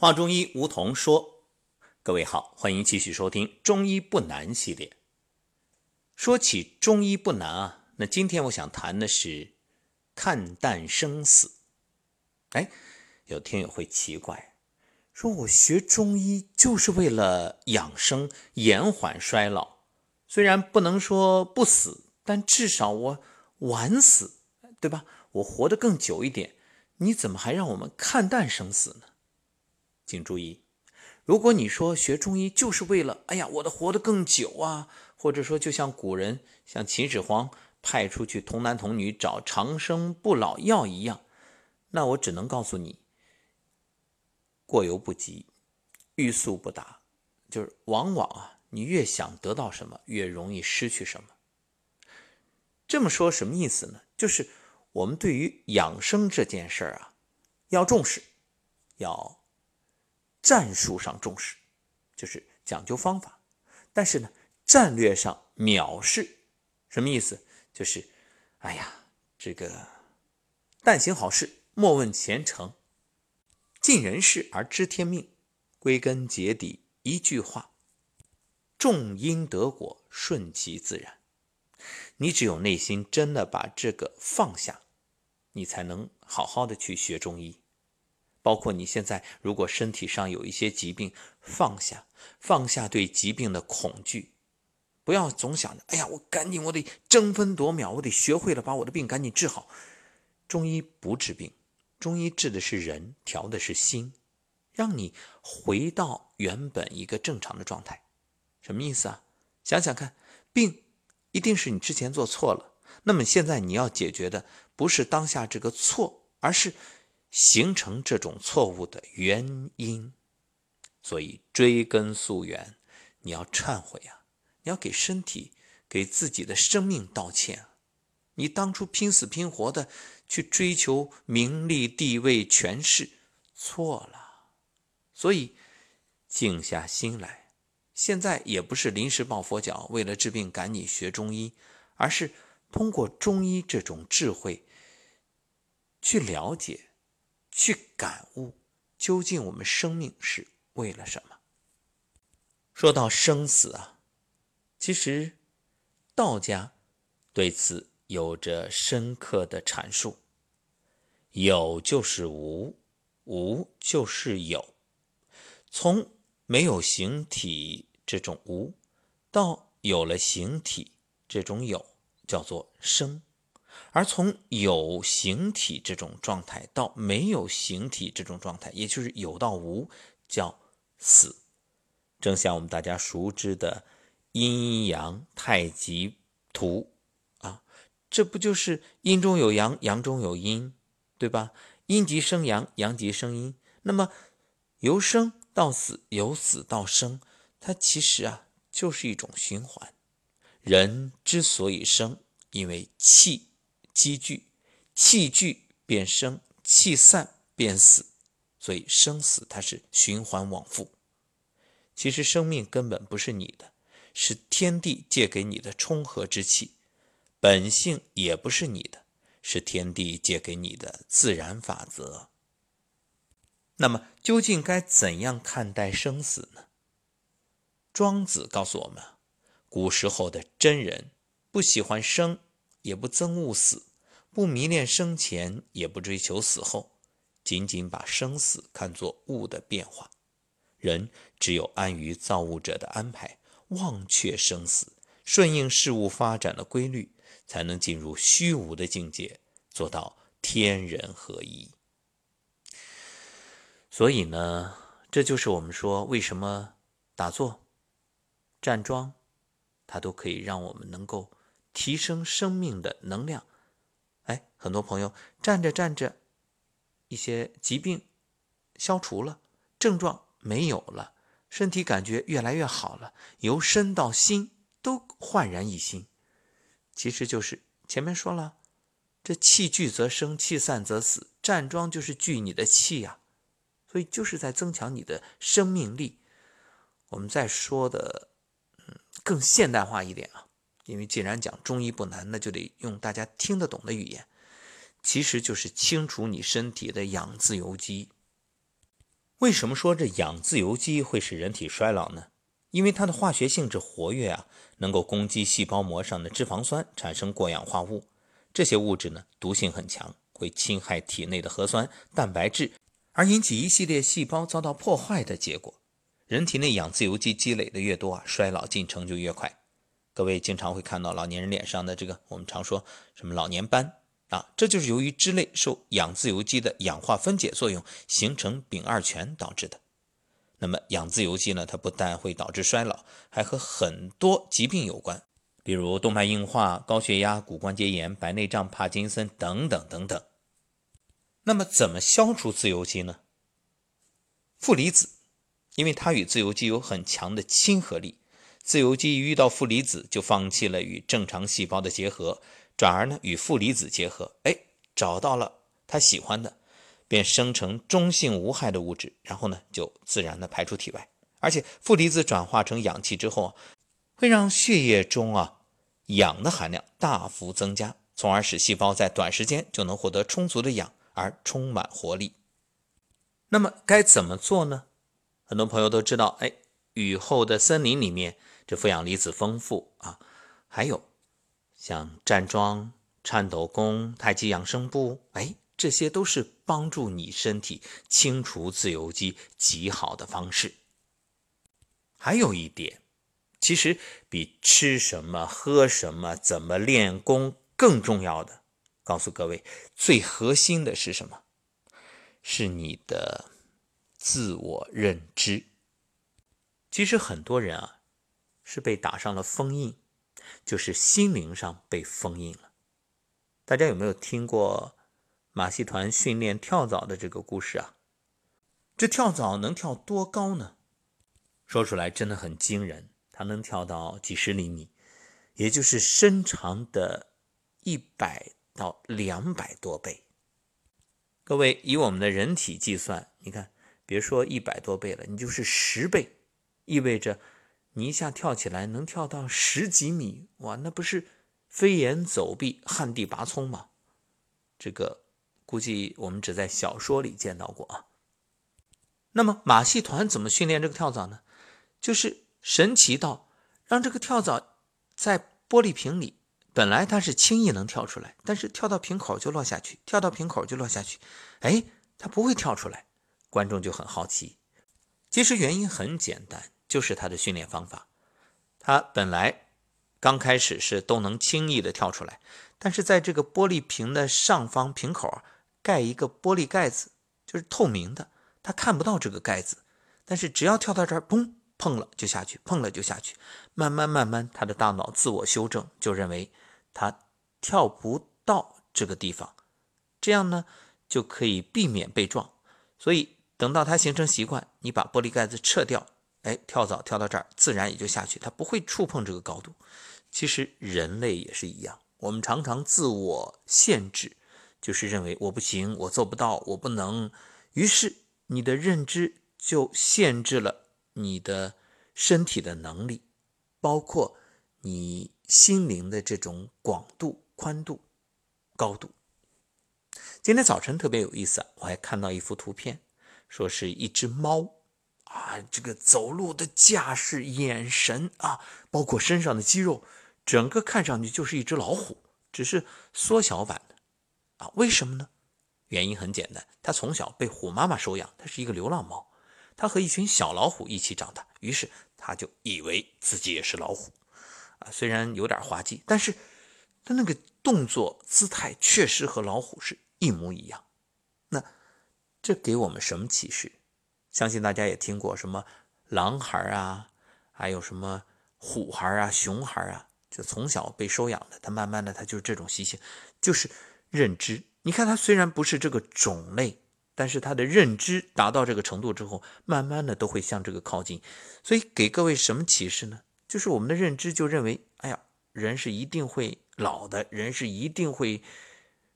华中医吴桐说：“各位好，欢迎继续收听《中医不难》系列。说起中医不难啊，那今天我想谈的是看淡生死。哎，有听友会奇怪，说我学中医就是为了养生、延缓衰老，虽然不能说不死，但至少我晚死，对吧？我活得更久一点，你怎么还让我们看淡生死呢？”请注意，如果你说学中医就是为了，哎呀，我的活得更久啊，或者说就像古人像秦始皇派出去童男童女找长生不老药一样，那我只能告诉你，过犹不及，欲速不达，就是往往啊，你越想得到什么，越容易失去什么。这么说什么意思呢？就是我们对于养生这件事儿啊，要重视，要。战术上重视，就是讲究方法，但是呢，战略上藐视，什么意思？就是，哎呀，这个但行好事，莫问前程，尽人事而知天命。归根结底，一句话：种因得果，顺其自然。你只有内心真的把这个放下，你才能好好的去学中医。包括你现在，如果身体上有一些疾病，放下，放下对疾病的恐惧，不要总想着，哎呀，我赶紧，我得争分夺秒，我得学会了把我的病赶紧治好。中医不治病，中医治的是人，调的是心，让你回到原本一个正常的状态。什么意思啊？想想看，病一定是你之前做错了，那么现在你要解决的不是当下这个错，而是。形成这种错误的原因，所以追根溯源，你要忏悔啊！你要给身体、给自己的生命道歉。你当初拼死拼活的去追求名利、地位、权势，错了。所以静下心来，现在也不是临时抱佛脚，为了治病赶紧学中医，而是通过中医这种智慧去了解。去感悟，究竟我们生命是为了什么？说到生死啊，其实道家对此有着深刻的阐述：有就是无，无就是有。从没有形体这种无，到有了形体这种有，叫做生。而从有形体这种状态到没有形体这种状态，也就是有到无，叫死。正像我们大家熟知的阴阳太极图啊，这不就是阴中有阳，阳中有阴，对吧？阴极生阳，阳极生阴。那么由生到死，由死到生，它其实啊就是一种循环。人之所以生，因为气。积聚，气聚变生，气散变死，所以生死它是循环往复。其实生命根本不是你的，是天地借给你的冲和之气；本性也不是你的，是天地借给你的自然法则。那么究竟该怎样看待生死呢？庄子告诉我们，古时候的真人不喜欢生。也不憎恶死，不迷恋生前，也不追求死后，仅仅把生死看作物的变化。人只有安于造物者的安排，忘却生死，顺应事物发展的规律，才能进入虚无的境界，做到天人合一。所以呢，这就是我们说为什么打坐、站桩，它都可以让我们能够。提升生命的能量，哎，很多朋友站着站着，一些疾病消除了，症状没有了，身体感觉越来越好了，由身到心都焕然一新。其实就是前面说了，这气聚则生，气散则死。站桩就是聚你的气呀，所以就是在增强你的生命力。我们再说的，嗯，更现代化一点啊。因为既然讲中医不难，那就得用大家听得懂的语言，其实就是清除你身体的氧自由基。为什么说这氧自由基会使人体衰老呢？因为它的化学性质活跃啊，能够攻击细胞膜上的脂肪酸，产生过氧化物。这些物质呢，毒性很强，会侵害体内的核酸、蛋白质，而引起一系列细胞遭到破坏的结果。人体内氧自由基积累的越多啊，衰老进程就越快。各位经常会看到老年人脸上的这个，我们常说什么老年斑啊，这就是由于脂类受氧自由基的氧化分解作用，形成丙二醛导致的。那么氧自由基呢，它不但会导致衰老，还和很多疾病有关，比如动脉硬化、高血压、骨关节炎、白内障、帕金森等等等等。那么怎么消除自由基呢？负离子。因为它与自由基有很强的亲和力，自由基一遇到负离子就放弃了与正常细胞的结合，转而呢与负离子结合，哎，找到了它喜欢的，便生成中性无害的物质，然后呢就自然的排出体外。而且负离子转化成氧气之后，会让血液中啊氧的含量大幅增加，从而使细胞在短时间就能获得充足的氧而充满活力。那么该怎么做呢？很多朋友都知道，哎，雨后的森林里面，这负氧离子丰富啊。还有像站桩、颤抖功、太极养生步，哎，这些都是帮助你身体清除自由基极好的方式。还有一点，其实比吃什么、喝什么、怎么练功更重要的，告诉各位，最核心的是什么？是你的。自我认知，其实很多人啊是被打上了封印，就是心灵上被封印了。大家有没有听过马戏团训练跳蚤的这个故事啊？这跳蚤能跳多高呢？说出来真的很惊人，它能跳到几十厘米，也就是身长的一百到两百多倍。各位以我们的人体计算，你看。别说一百多倍了，你就是十倍，意味着你一下跳起来能跳到十几米，哇，那不是飞檐走壁、旱地拔葱吗？这个估计我们只在小说里见到过啊。那么马戏团怎么训练这个跳蚤呢？就是神奇到让这个跳蚤在玻璃瓶里，本来它是轻易能跳出来，但是跳到瓶口就落下去，跳到瓶口就落下去，哎，它不会跳出来。观众就很好奇，其实原因很简单，就是他的训练方法。他本来刚开始是都能轻易的跳出来，但是在这个玻璃瓶的上方瓶口盖一个玻璃盖子，就是透明的，他看不到这个盖子。但是只要跳到这儿，砰，碰了就下去，碰了就下去。慢慢慢慢，他的大脑自我修正，就认为他跳不到这个地方，这样呢就可以避免被撞。所以。等到他形成习惯，你把玻璃盖子撤掉，哎，跳蚤跳到这儿，自然也就下去，它不会触碰这个高度。其实人类也是一样，我们常常自我限制，就是认为我不行，我做不到，我不能。于是你的认知就限制了你的身体的能力，包括你心灵的这种广度、宽度、高度。今天早晨特别有意思，我还看到一幅图片。说是一只猫啊，这个走路的架势、眼神啊，包括身上的肌肉，整个看上去就是一只老虎，只是缩小版的啊。为什么呢？原因很简单，它从小被虎妈妈收养，它是一个流浪猫，它和一群小老虎一起长大，于是它就以为自己也是老虎啊。虽然有点滑稽，但是它那个动作姿态确实和老虎是一模一样。那。这给我们什么启示？相信大家也听过什么狼孩啊，还有什么虎孩啊、熊孩啊，就从小被收养的，他慢慢的他就是这种习性，就是认知。你看他虽然不是这个种类，但是他的认知达到这个程度之后，慢慢的都会向这个靠近。所以给各位什么启示呢？就是我们的认知就认为，哎呀，人是一定会老的，人是一定会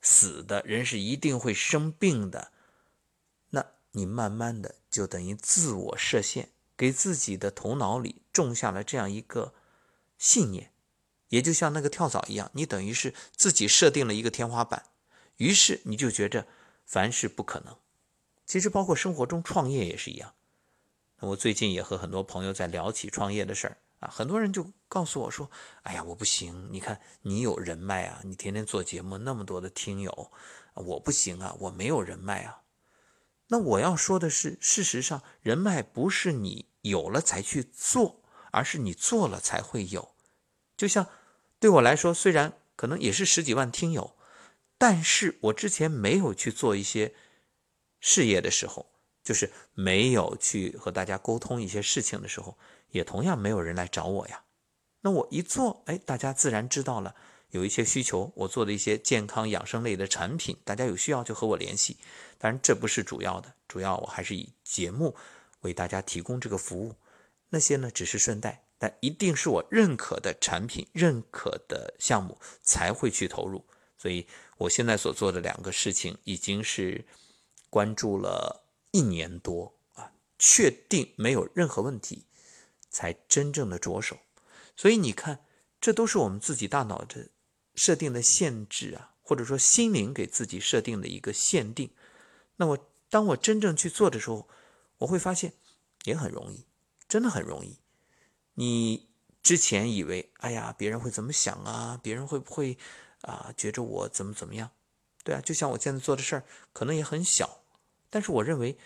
死的，人是一定会生病的。那你慢慢的就等于自我设限，给自己的头脑里种下了这样一个信念，也就像那个跳蚤一样，你等于是自己设定了一个天花板，于是你就觉着凡事不可能。其实包括生活中创业也是一样。我最近也和很多朋友在聊起创业的事儿啊，很多人就告诉我说：“哎呀，我不行，你看你有人脉啊，你天天做节目，那么多的听友，我不行啊，我没有人脉啊。”那我要说的是，事实上，人脉不是你有了才去做，而是你做了才会有。就像对我来说，虽然可能也是十几万听友，但是我之前没有去做一些事业的时候。就是没有去和大家沟通一些事情的时候，也同样没有人来找我呀。那我一做，哎，大家自然知道了有一些需求，我做的一些健康养生类的产品，大家有需要就和我联系。当然这不是主要的，主要我还是以节目为大家提供这个服务。那些呢只是顺带，但一定是我认可的产品、认可的项目才会去投入。所以我现在所做的两个事情，已经是关注了。一年多啊，确定没有任何问题，才真正的着手。所以你看，这都是我们自己大脑的设定的限制啊，或者说心灵给自己设定的一个限定。那我当我真正去做的时候，我会发现也很容易，真的很容易。你之前以为，哎呀，别人会怎么想啊？别人会不会啊？觉着我怎么怎么样？对啊，就像我现在做的事儿，可能也很小。但是我认为，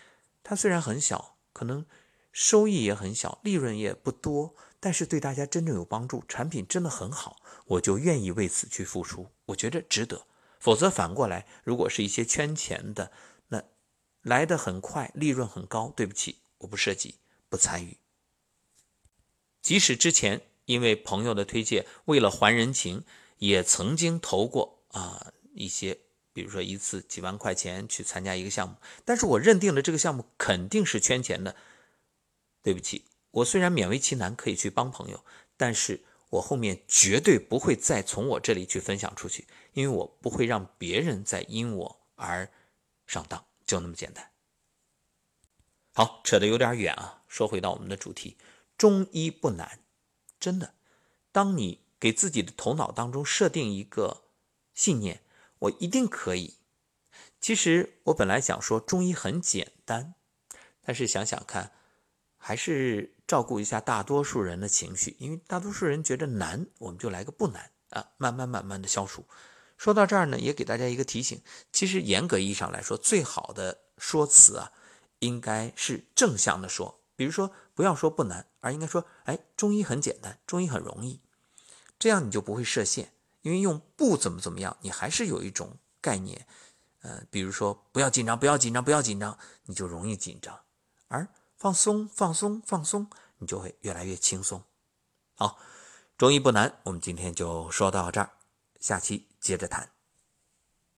它虽然很小，可能收益也很小，利润也不多，但是对大家真正有帮助，产品真的很好，我就愿意为此去付出，我觉得值得。否则反过来，如果是一些圈钱的，那来的很快，利润很高，对不起，我不涉及，不参与。即使之前因为朋友的推荐，为了还人情，也曾经投过啊一些。比如说一次几万块钱去参加一个项目，但是我认定了这个项目肯定是圈钱的。对不起，我虽然勉为其难可以去帮朋友，但是我后面绝对不会再从我这里去分享出去，因为我不会让别人再因我而上当，就那么简单。好，扯得有点远啊，说回到我们的主题，中医不难，真的。当你给自己的头脑当中设定一个信念。我一定可以。其实我本来想说中医很简单，但是想想看，还是照顾一下大多数人的情绪，因为大多数人觉得难，我们就来个不难啊，慢慢慢慢的消除。说到这儿呢，也给大家一个提醒，其实严格意义上来说，最好的说辞啊，应该是正向的说，比如说不要说不难，而应该说，哎，中医很简单，中医很容易，这样你就不会设限。因为用不怎么怎么样，你还是有一种概念，呃，比如说不要紧张，不要紧张，不要紧张，你就容易紧张；而放松，放松，放松，你就会越来越轻松。好，中医不难，我们今天就说到这儿，下期接着谈。